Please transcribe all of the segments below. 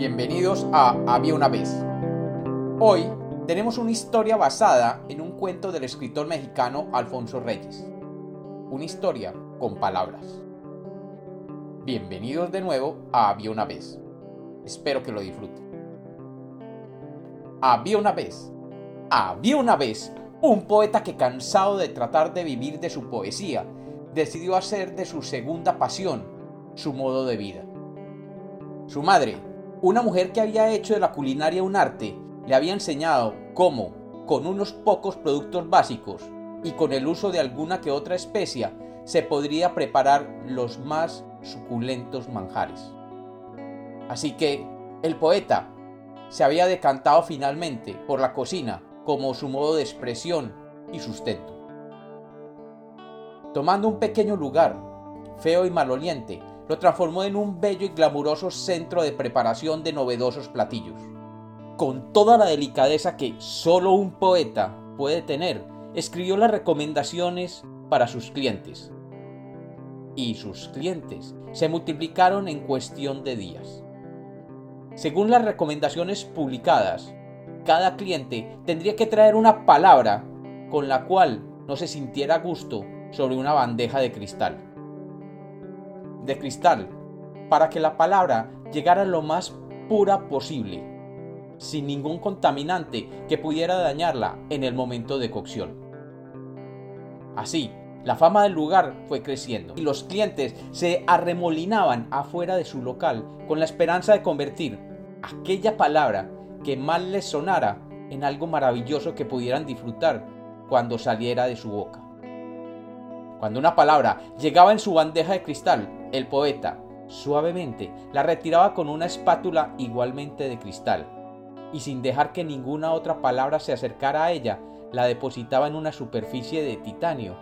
Bienvenidos a Había una vez. Hoy tenemos una historia basada en un cuento del escritor mexicano Alfonso Reyes. Una historia con palabras. Bienvenidos de nuevo a Había una vez. Espero que lo disfruten. Había una vez. Había una vez un poeta que cansado de tratar de vivir de su poesía, decidió hacer de su segunda pasión su modo de vida. Su madre, una mujer que había hecho de la culinaria un arte, le había enseñado cómo, con unos pocos productos básicos y con el uso de alguna que otra especia, se podría preparar los más suculentos manjares. Así que el poeta se había decantado finalmente por la cocina como su modo de expresión y sustento. Tomando un pequeño lugar, feo y maloliente, lo transformó en un bello y glamuroso centro de preparación de novedosos platillos. Con toda la delicadeza que solo un poeta puede tener, escribió las recomendaciones para sus clientes. Y sus clientes se multiplicaron en cuestión de días. Según las recomendaciones publicadas, cada cliente tendría que traer una palabra con la cual no se sintiera gusto sobre una bandeja de cristal. De cristal, para que la palabra llegara lo más pura posible, sin ningún contaminante que pudiera dañarla en el momento de cocción. Así, la fama del lugar fue creciendo y los clientes se arremolinaban afuera de su local con la esperanza de convertir aquella palabra que mal les sonara en algo maravilloso que pudieran disfrutar cuando saliera de su boca. Cuando una palabra llegaba en su bandeja de cristal, el poeta, suavemente, la retiraba con una espátula igualmente de cristal, y sin dejar que ninguna otra palabra se acercara a ella, la depositaba en una superficie de titanio,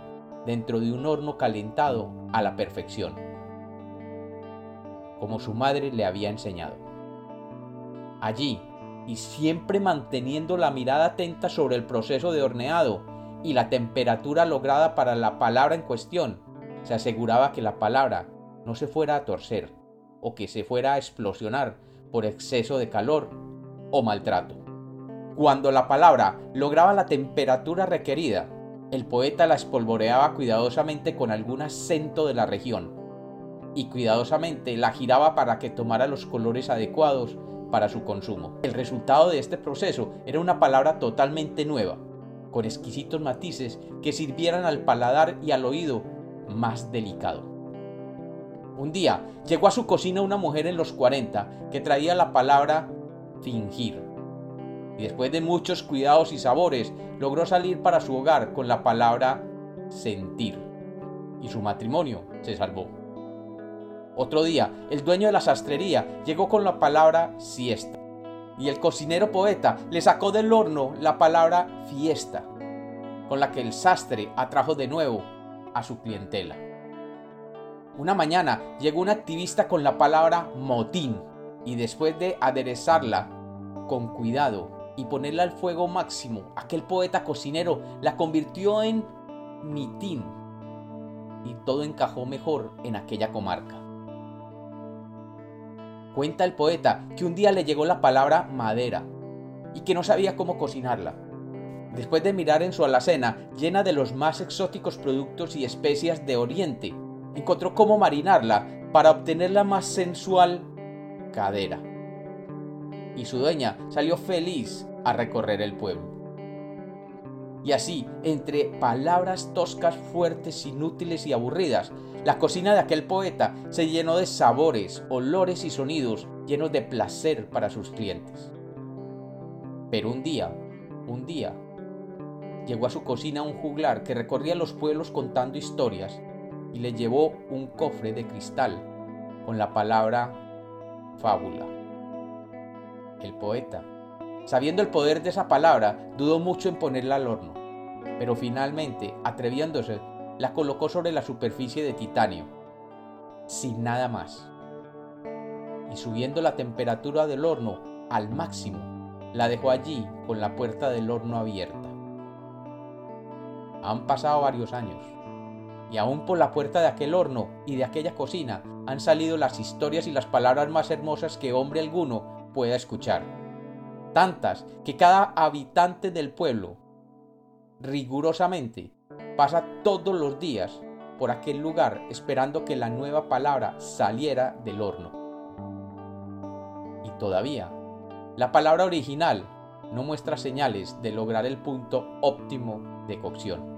dentro de un horno calentado a la perfección, como su madre le había enseñado. Allí, y siempre manteniendo la mirada atenta sobre el proceso de horneado y la temperatura lograda para la palabra en cuestión, se aseguraba que la palabra no se fuera a torcer o que se fuera a explosionar por exceso de calor o maltrato. Cuando la palabra lograba la temperatura requerida, el poeta la espolvoreaba cuidadosamente con algún acento de la región y cuidadosamente la giraba para que tomara los colores adecuados para su consumo. El resultado de este proceso era una palabra totalmente nueva, con exquisitos matices que sirvieran al paladar y al oído más delicado. Un día llegó a su cocina una mujer en los 40 que traía la palabra fingir. Y después de muchos cuidados y sabores, logró salir para su hogar con la palabra sentir. Y su matrimonio se salvó. Otro día, el dueño de la sastrería llegó con la palabra siesta. Y el cocinero poeta le sacó del horno la palabra fiesta, con la que el sastre atrajo de nuevo a su clientela. Una mañana llegó un activista con la palabra motín y después de aderezarla con cuidado y ponerla al fuego máximo, aquel poeta cocinero la convirtió en mitín y todo encajó mejor en aquella comarca. Cuenta el poeta que un día le llegó la palabra madera y que no sabía cómo cocinarla. Después de mirar en su alacena llena de los más exóticos productos y especias de Oriente, encontró cómo marinarla para obtener la más sensual cadera. Y su dueña salió feliz a recorrer el pueblo. Y así, entre palabras toscas, fuertes, inútiles y aburridas, la cocina de aquel poeta se llenó de sabores, olores y sonidos llenos de placer para sus clientes. Pero un día, un día, llegó a su cocina un juglar que recorría los pueblos contando historias y le llevó un cofre de cristal con la palabra fábula. El poeta Sabiendo el poder de esa palabra, dudó mucho en ponerla al horno, pero finalmente, atreviéndose, la colocó sobre la superficie de titanio, sin nada más. Y subiendo la temperatura del horno al máximo, la dejó allí con la puerta del horno abierta. Han pasado varios años, y aún por la puerta de aquel horno y de aquella cocina han salido las historias y las palabras más hermosas que hombre alguno pueda escuchar. Tantas que cada habitante del pueblo rigurosamente pasa todos los días por aquel lugar esperando que la nueva palabra saliera del horno. Y todavía, la palabra original no muestra señales de lograr el punto óptimo de cocción.